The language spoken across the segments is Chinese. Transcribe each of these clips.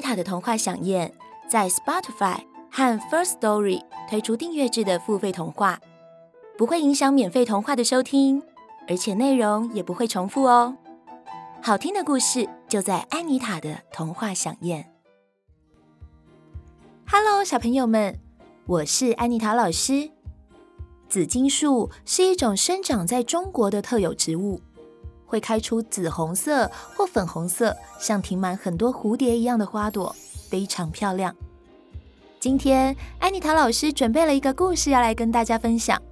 安妮塔的童话饗宴在 Spotify 和 First Story 推出订阅制的付费童话，不会影响免费童话的收听，而且内容也不会重复哦。好听的故事就在安妮塔的童话饗宴。Hello，小朋友们，我是安妮塔老师。紫金树是一种生长在中国的特有植物，会开出紫红色或粉红色，像停满很多蝴蝶一样的花朵，非常漂亮。今天安妮塔老师准备了一个故事要来跟大家分享，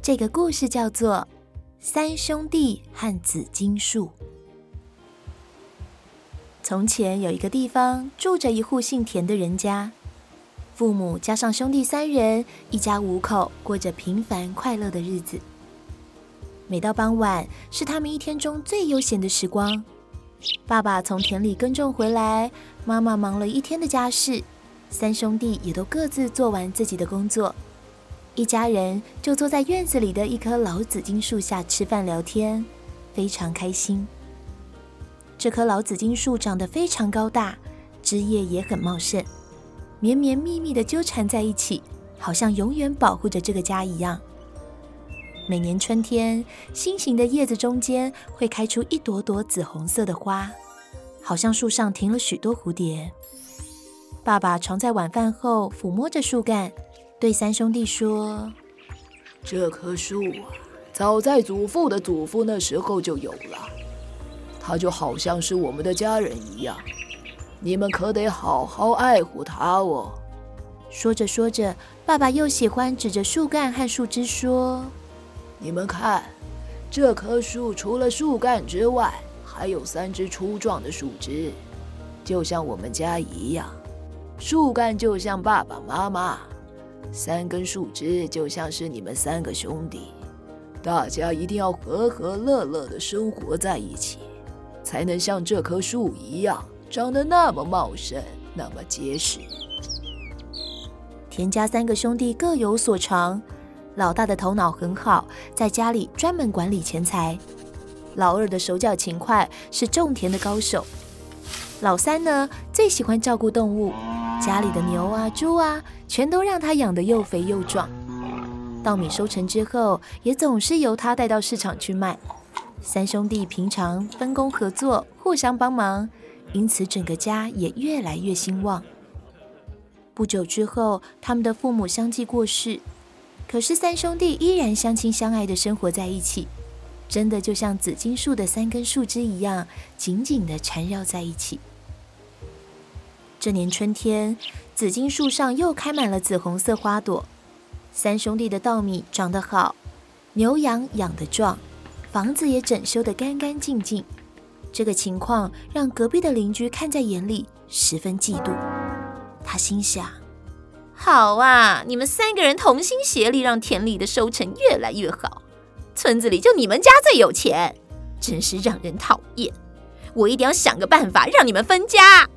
这个故事叫做《三兄弟和紫金树》。从前有一个地方住着一户姓田的人家，父母加上兄弟三人，一家五口过着平凡快乐的日子。每到傍晚，是他们一天中最悠闲的时光。爸爸从田里耕种回来，妈妈忙了一天的家事，三兄弟也都各自做完自己的工作，一家人就坐在院子里的一棵老紫金树下吃饭聊天，非常开心。这棵老紫金树长得非常高大，枝叶也很茂盛，绵绵密密地纠缠在一起，好像永远保护着这个家一样。每年春天，心形的叶子中间会开出一朵朵紫红色的花，好像树上停了许多蝴蝶。爸爸常在晚饭后抚摸着树干，对三兄弟说：“这棵树啊，早在祖父的祖父那时候就有了。”它就好像是我们的家人一样，你们可得好好爱护它哦。说着说着，爸爸又喜欢指着树干和树枝说：“你们看，这棵树除了树干之外，还有三只粗壮的树枝，就像我们家一样。树干就像爸爸妈妈，三根树枝就像是你们三个兄弟。大家一定要和和乐乐地生活在一起。”才能像这棵树一样长得那么茂盛，那么结实。田家三个兄弟各有所长，老大的头脑很好，在家里专门管理钱财；老二的手脚勤快，是种田的高手；老三呢，最喜欢照顾动物，家里的牛啊、猪啊，全都让他养得又肥又壮。稻米收成之后，也总是由他带到市场去卖。三兄弟平常分工合作，互相帮忙，因此整个家也越来越兴旺。不久之后，他们的父母相继过世，可是三兄弟依然相亲相爱地生活在一起，真的就像紫金树的三根树枝一样，紧紧地缠绕在一起。这年春天，紫金树上又开满了紫红色花朵，三兄弟的稻米长得好，牛羊养得壮。房子也整修得干干净净，这个情况让隔壁的邻居看在眼里，十分嫉妒。他心想：好啊，你们三个人同心协力，让田里的收成越来越好，村子里就你们家最有钱，真是让人讨厌。我一定要想个办法让你们分家。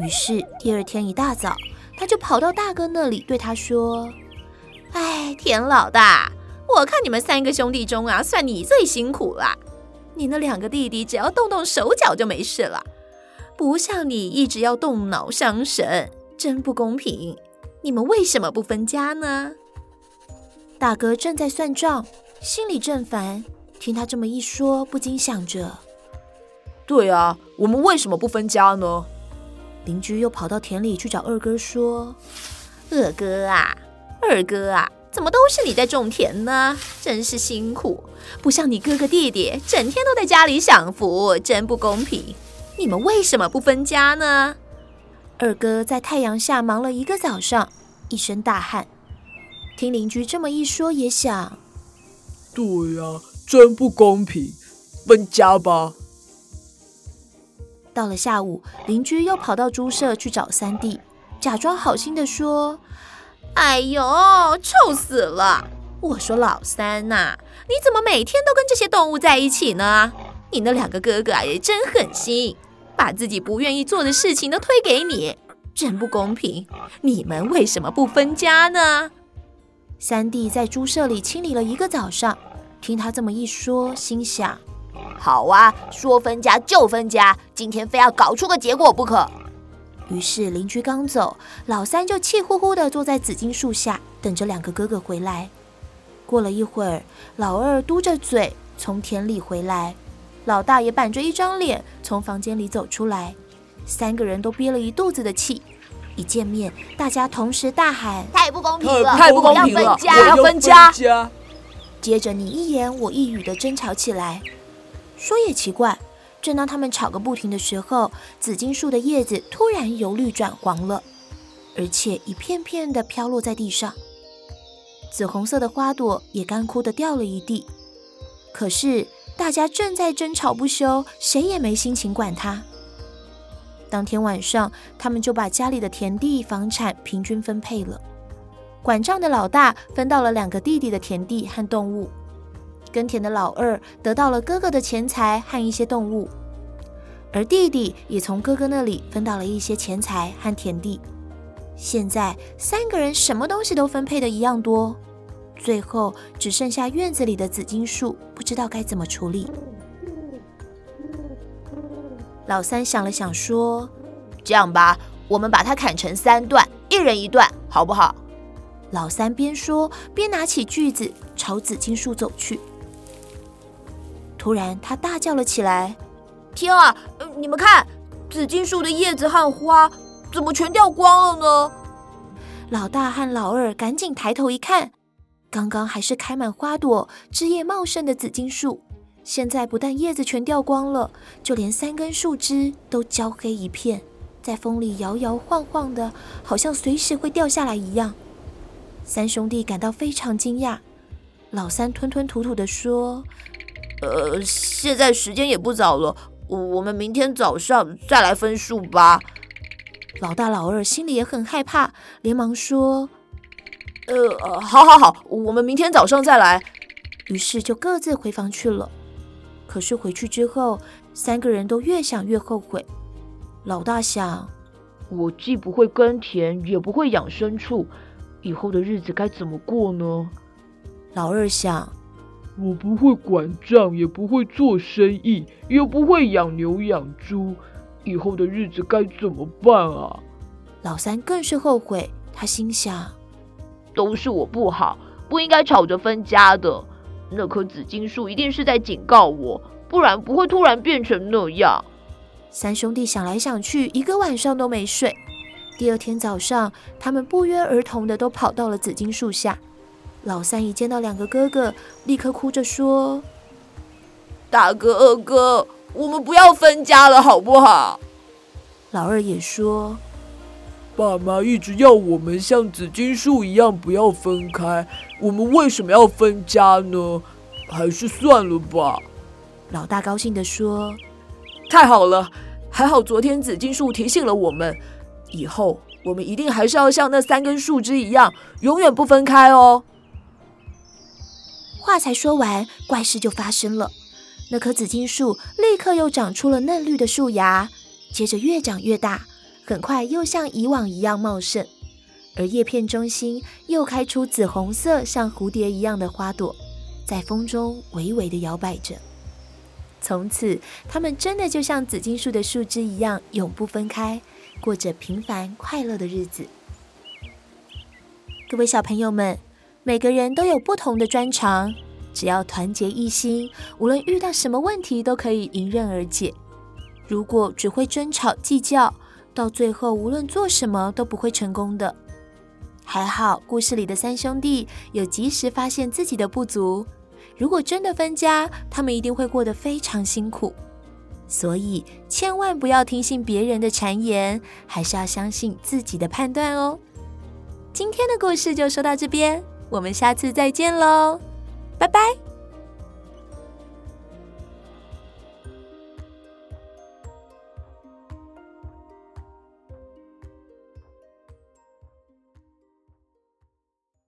于是第二天一大早，他就跑到大哥那里，对他说：“哎，田老大。”我看你们三个兄弟中啊，算你最辛苦了。你那两个弟弟只要动动手脚就没事了，不像你一直要动脑伤神，真不公平。你们为什么不分家呢？大哥正在算账，心里正烦，听他这么一说，不禁想着：对啊，我们为什么不分家呢？邻居又跑到田里去找二哥说：“二哥啊，二哥啊。”怎么都是你在种田呢？真是辛苦，不像你哥哥弟弟，整天都在家里享福，真不公平。你们为什么不分家呢？二哥在太阳下忙了一个早上，一身大汗。听邻居这么一说，也想，对呀，真不公平，分家吧。到了下午，邻居又跑到猪舍去找三弟，假装好心的说：“哎呦，臭死了！我说老三呐、啊，你怎么每天都跟这些动物在一起呢？你那两个哥哥啊，也真狠心，把自己不愿意做的事情都推给你，真不公平！你们为什么不分家呢？”三弟在猪舍里清理了一个早上，听他这么一说，心想。好啊，说分家就分家，今天非要搞出个结果不可。于是邻居刚走，老三就气呼呼地坐在紫荆树下，等着两个哥哥回来。过了一会儿，老二嘟着嘴从田里回来，老大爷板着一张脸从房间里走出来，三个人都憋了一肚子的气。一见面，大家同时大喊：“太不公平了！太不公平了！我要分家！我要分家！”接着你一言我一语的争吵起来。说也奇怪，正当他们吵个不停的时候，紫荆树的叶子突然由绿转黄了，而且一片片的飘落在地上。紫红色的花朵也干枯的掉了一地。可是大家正在争吵不休，谁也没心情管他。当天晚上，他们就把家里的田地、房产平均分配了。管账的老大分到了两个弟弟的田地和动物。耕田的老二得到了哥哥的钱财和一些动物，而弟弟也从哥哥那里分到了一些钱财和田地。现在三个人什么东西都分配的一样多，最后只剩下院子里的紫金树，不知道该怎么处理。老三想了想说：“这样吧，我们把它砍成三段，一人一段，好不好？”老三边说边拿起锯子朝紫金树走去。突然，他大叫了起来：“天啊！你们看，紫金树的叶子和花怎么全掉光了呢？”老大和老二赶紧抬头一看，刚刚还是开满花朵、枝叶茂盛的紫荆树，现在不但叶子全掉光了，就连三根树枝都焦黑一片，在风里摇摇晃晃的，好像随时会掉下来一样。三兄弟感到非常惊讶。老三吞吞吐吐地说。呃，现在时间也不早了，我们明天早上再来分树吧。老大、老二心里也很害怕，连忙说：“呃，好好好，我们明天早上再来。”于是就各自回房去了。可是回去之后，三个人都越想越后悔。老大想：“我既不会耕田，也不会养牲畜，以后的日子该怎么过呢？”老二想。我不会管账，也不会做生意，也不会养牛养猪，以后的日子该怎么办啊？老三更是后悔，他心想：都是我不好，不应该吵着分家的。那棵紫金树一定是在警告我，不然不会突然变成那样。三兄弟想来想去，一个晚上都没睡。第二天早上，他们不约而同的都跑到了紫金树下。老三一见到两个哥哥，立刻哭着说：“大哥、二哥，我们不要分家了，好不好？”老二也说：“爸妈一直要我们像紫金树一样不要分开，我们为什么要分家呢？还是算了吧。”老大高兴地说：“太好了，还好昨天紫金树提醒了我们，以后我们一定还是要像那三根树枝一样，永远不分开哦。”话才说完，怪事就发生了。那棵紫金树立刻又长出了嫩绿的树芽，接着越长越大，很快又像以往一样茂盛。而叶片中心又开出紫红色像蝴蝶一样的花朵，在风中微微地摇摆着。从此，它们真的就像紫荆树的树枝一样，永不分开，过着平凡快乐的日子。各位小朋友们。每个人都有不同的专长，只要团结一心，无论遇到什么问题都可以迎刃而解。如果只会争吵计较，到最后无论做什么都不会成功的。还好，故事里的三兄弟有及时发现自己的不足。如果真的分家，他们一定会过得非常辛苦。所以，千万不要听信别人的谗言，还是要相信自己的判断哦。今天的故事就说到这边。我们下次再见喽，拜拜。